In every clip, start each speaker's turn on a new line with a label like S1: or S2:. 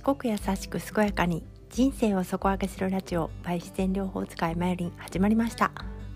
S1: 賢く優しく健やかに人生を底上げするラジオ by 自然療法使いマヨリン始まりました。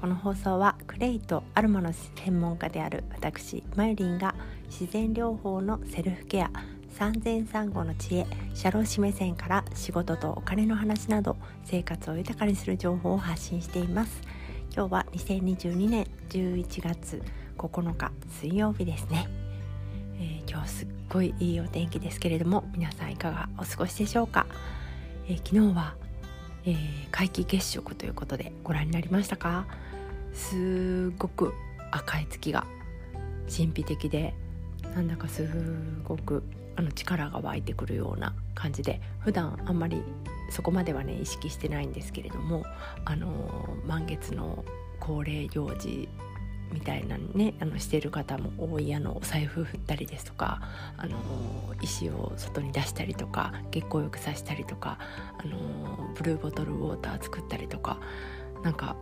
S1: この放送はクレイとアロマの専門家である私マヨリンが自然療法のセルフケア産前産後の知恵社労士目線から仕事とお金の話など生活を豊かにする情報を発信しています。今日は2022年11月9日水曜日ですね、今日すっごいいいお天気ですけれども皆さんいかがお過ごしでしょうか、えー、昨日は、えー、皆既月食ということでご覧になりましたか？すごく赤い月が神秘的でなんだかすごくあの力が湧いてくるような感じで普段あんまりそこまではね意識してないんですけれどもあの満月の恒例行事みたいなねあのしてる方も多いあのお財布振ったりですとかあの石を外に出したりとか月光浴さしたりとかあのブルーボトルウォーター作ったりとかなんか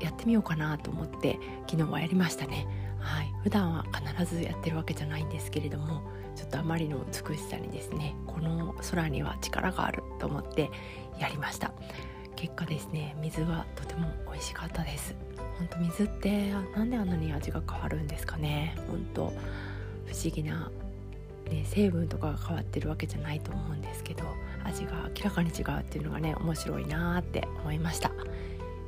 S1: やってみようかなと思って昨日はやりましたね。はい、普段は必ずやってるわけじゃないんですけれどもちょっとあまりの美しさにですねこの空には力があると思ってやりました。結果ですね水はとても美味しかったです。本当水ってなんであんなに味が変わるんですかね。本当不思議な、ね、成分とかが変わってるわけじゃないと思うんですけど味が明らかに違うっていうのがね面白いなーって思いました。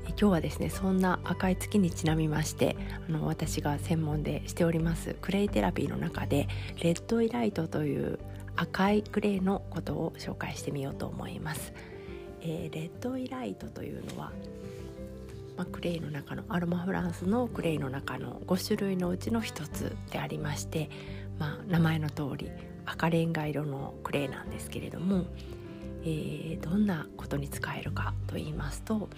S1: 今日はですねそんな赤い月にちなみましてあの私が専門でしておりますクレイテラピーの中でレッドイライトという赤いクレイのことを紹介してみようと思います、えー、レッドイライトというのはまあ、クレイの中のアロマフランスのクレイの中の5種類のうちの1つでありまして、まあ、名前の通り赤レンガ色のクレイなんですけれども、えー、どんなことに使えるかと言いますと、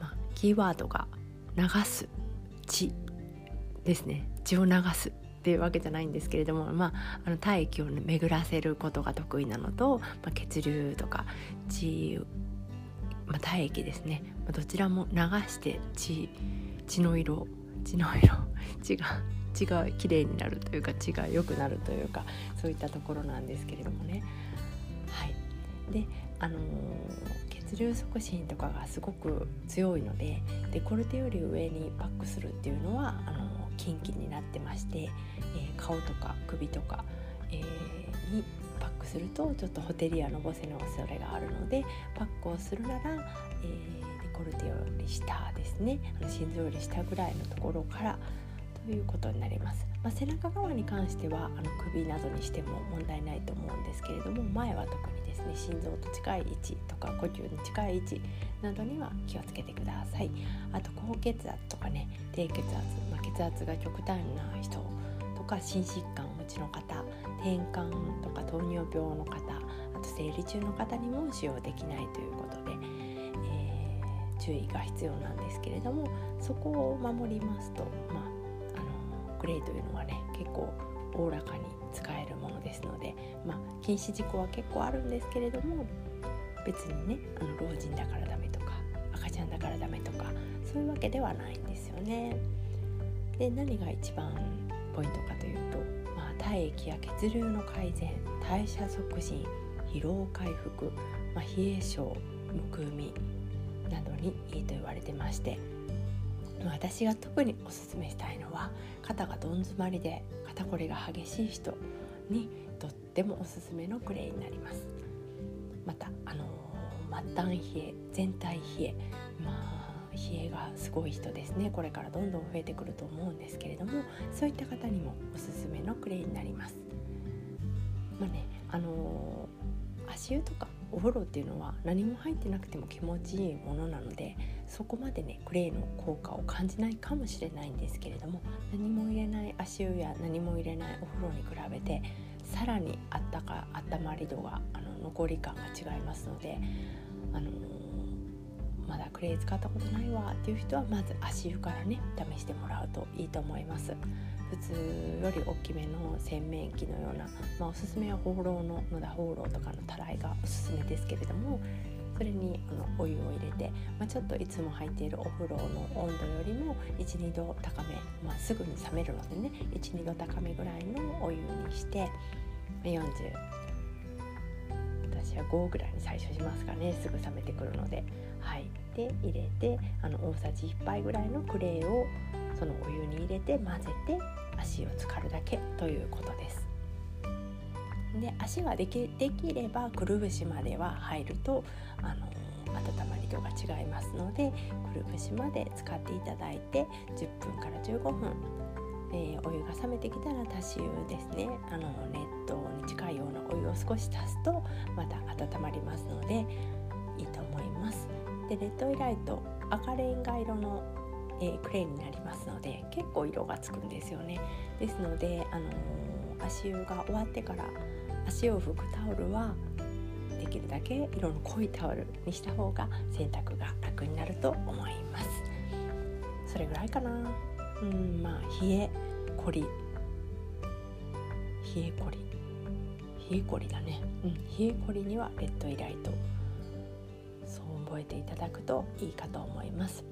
S1: まあ、キーワードが「流す」「血」ですね。血を流すっていうわけじゃないんですけれども、まあ、あの体液を、巡らせることが得意なのと、まあ、血流とか血まあ、体液ですね、まあ、どちらも流して血血の色血の色 血が血が綺麗になるというか血が良くなるというかそういったところなんですけれどもね。はい、であのー、血流促進とかがすごく強いのでデコルテより上にバックするっていうのはあのー、近畿になってまして、えー、顔とか首とか、えー、にパックするとちょっとホテリアのぼせの恐れがあるのでパックをするなら、えー、デコルテより下ですね。あの心臓より下ぐらいのところからということになります、まあ、背中側に関してはあの首などにしても問題ないと思うんですけれども前は特にですね心臓と近い位置とか呼吸に近い位置などには気をつけてください。あと高血圧とかね低血圧、まあ、血圧が極端な人か心疾患お持ちの方転換とか糖尿病の方あと生理中の方にも使用できないということで、えー、注意が必要なんですけれどもそこを守りますと、まあ、あのクレイというのはね結構おおらかに使えるものですので、まあ、禁止事項は結構あるんですけれども別にねあの老人だからダメとか赤ちゃんだからダメとかそういうわけではないんですよね。で何が一番ポイント体液や血流の改善代謝促進疲労回復、まあ、冷え性むくみなどにいいと言われてまして私が特におすすめしたいのは肩がどん詰まりで肩こりが激しい人にとってもおすすめのクレイになります。またあの末端冷え全体冷えまあ冷えがすごい人ですねこれからどんどん増えてくると思うんですけれどもそういった方にもおすすめのクレイになります。まあねあのー、足湯とかお風呂っていうのは何も入ってなくても気持ちいいものなのでそこまでねクレイの効果を感じないかもしれないんですけれども何も入れない足湯や何も入れないお風呂に比べてさらにあったか温まり度があの残り感が違いますのであのーまだクレイ使ったことないわっていう人はまず足湯からね試してもらうといいと思います。普通より大きめの洗面器のような、まあ、おすすめは放浪の野田放浪とかのたらいがおすすめですけれどもそれにあのお湯を入れて、まあ、ちょっといつも入っているお風呂の温度よりも12度高め、まあ、すぐに冷めるのでね12度高めぐらいのお湯にして40じゃあ5ぐらいに最初しますかね。すぐ冷めてくるので。はい。で入れてあの大さじ1杯ぐらいのクレーをそのお湯に入れて混ぜて足を浸かるだけということです。で足はできできればくるぶしまでは入るとあの温まり度が違いますのでくるぶしまで使っていただいて10分から15分、えー、お湯が冷めてきたら足し湯ですねあの熱湯に近いようなお湯を少し足すとまた温まりますのでいいと思います。でレッドイライト赤レンガ色の、えー、クレーンになりますので結構色がつくんですよね。ですので、あのー、足湯が終わってから足を拭くタオルはできるだけ色の濃いタオルにした方が洗濯が楽になると思いますそれぐらいかなうんまあ冷えこり。冷えこり。冷えこりだね、うん、冷えこりにはレッドイライト。そう覚えていただくといいかと思います。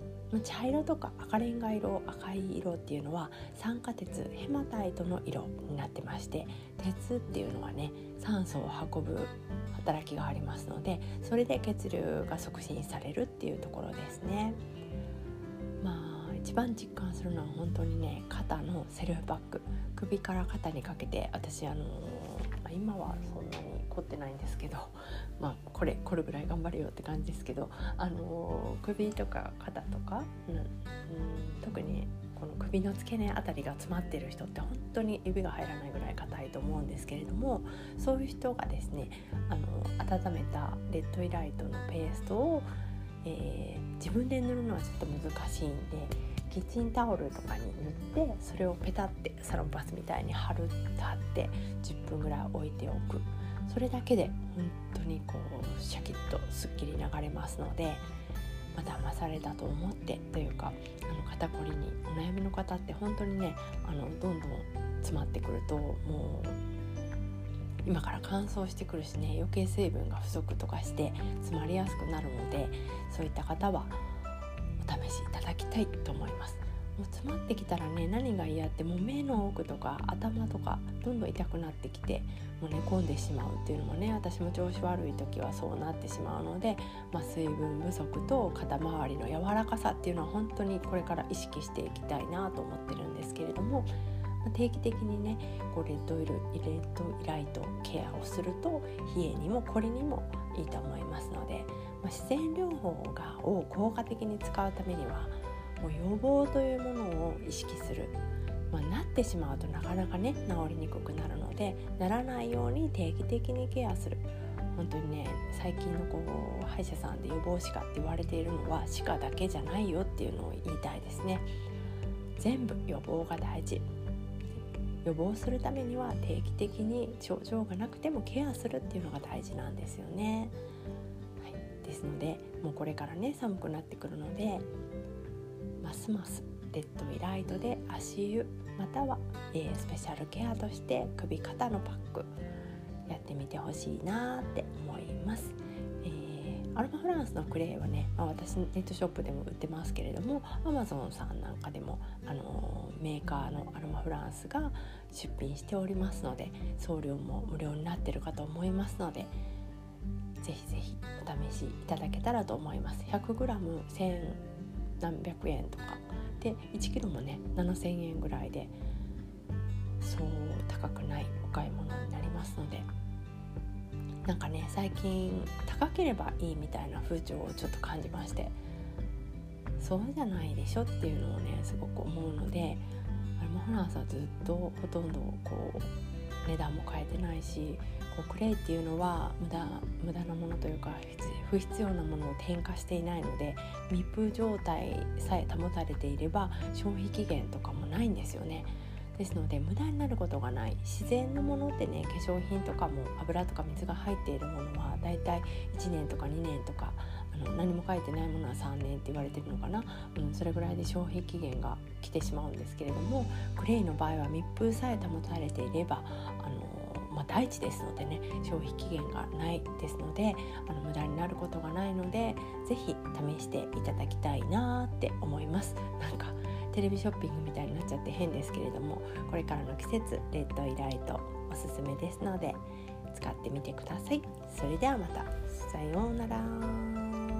S1: 茶色とか赤レンガ色赤い色っていうのは酸化鉄ヘマタイトの色になってまして鉄っていうのはね酸素を運ぶ働きがありますのでそれで血流が促進されるっていうところですね。まあ一番実感するのは本当にね肩のセルフバッグ首から肩にかけて私あの今はそんなに凝ってないんですけど まあこれこれぐらい頑張れよって感じですけどあの首とか肩とか、うん、うん特にこの首の付け根あたりが詰まってる人って本当に指が入らないぐらい硬いと思うんですけれどもそういう人がですねあの温めたレッドイライトのペーストを、えー、自分で塗るのはちょっと難しいんでキッチンタオルとかに塗ってそれをペタってサロンパスみたいに貼る貼って10分ぐらい置いておく。それだけで本当にこうシャキッとすっきり流れますのでまあ、騙されたと思ってというかあの肩こりにお悩みの方って本当にねあのどんどん詰まってくるともう今から乾燥してくるしね余計水分が不足とかして詰まりやすくなるのでそういった方はお試しいただきたいと思います。もう詰まってきたらね何が嫌ってもう目の奥とか頭とかどんどん痛くなってきてもう寝込んでしまうっていうのもね私も調子悪い時はそうなってしまうので、まあ、水分不足と肩周りの柔らかさっていうのは本当にこれから意識していきたいなと思ってるんですけれども。定期的にねこうレッドイルレッドイライトケアをすると冷えにもこりにもいいと思いますので、自然療法がを効果的に使うためにはもう予防というものを意識する、まあ、なってしまうとなかなかね治りにくくなるのでならないように定期的にケアする。本当にね最近のこう歯医者さんで予防歯科って言われているのは歯科だけじゃないよっていうのを言いたいですね。全部予防が大事。予防するためには定期的に症状がなくてもケアするっていうのが大事なんですよね、ですのでもうこれからね寒くなってくるのでますますレッドイライトで足湯または、えー、スペシャルケアとして首肩のパックやってみてほしいなって思います。えー、アロマフランスのクレイはね、まあ、私ネットショップでも売ってますけれどもアマゾンさんなんかでも、あのー、メーカーのアロマフランスが出品しておりますので送料も無料になってるかと思いますのでぜひぜひお試しいただけたらと思います。100g1000 何百円とか。で1キロもね7,000円ぐらいでそう高くないお買い物になりますので。なんかね最近高ければいいみたいな風潮をちょっと感じまして。そうじゃないでしょっていうのをねすごく思うのでアルマフランスはずっとほとんどこう値段も変えてないしこうクレイっていうのは無駄無駄なものというか不必要なものを添加していないので密封状態さえ保たれていれば消費期限とかもないんですよね。ですので無駄になることがない自然のものってね化粧品とかも油とか水が入っているものはだいたい1年とか2年とかあの何も書いてないものは3年って言われてるのかな、うん、それぐらいで消費期限が来てしまうんですけれどもクレイの場合は密封さえ保たれていればあのまあ、大地ですのでね消費期限がないですのであの無駄になることがないので是非試していただきたいなって思います。なんかテレビショッピングみたいになっちゃって変ですけれどもこれからの季節レッドイライトおすすめですので使使ってみてください。それではまた。さようなら。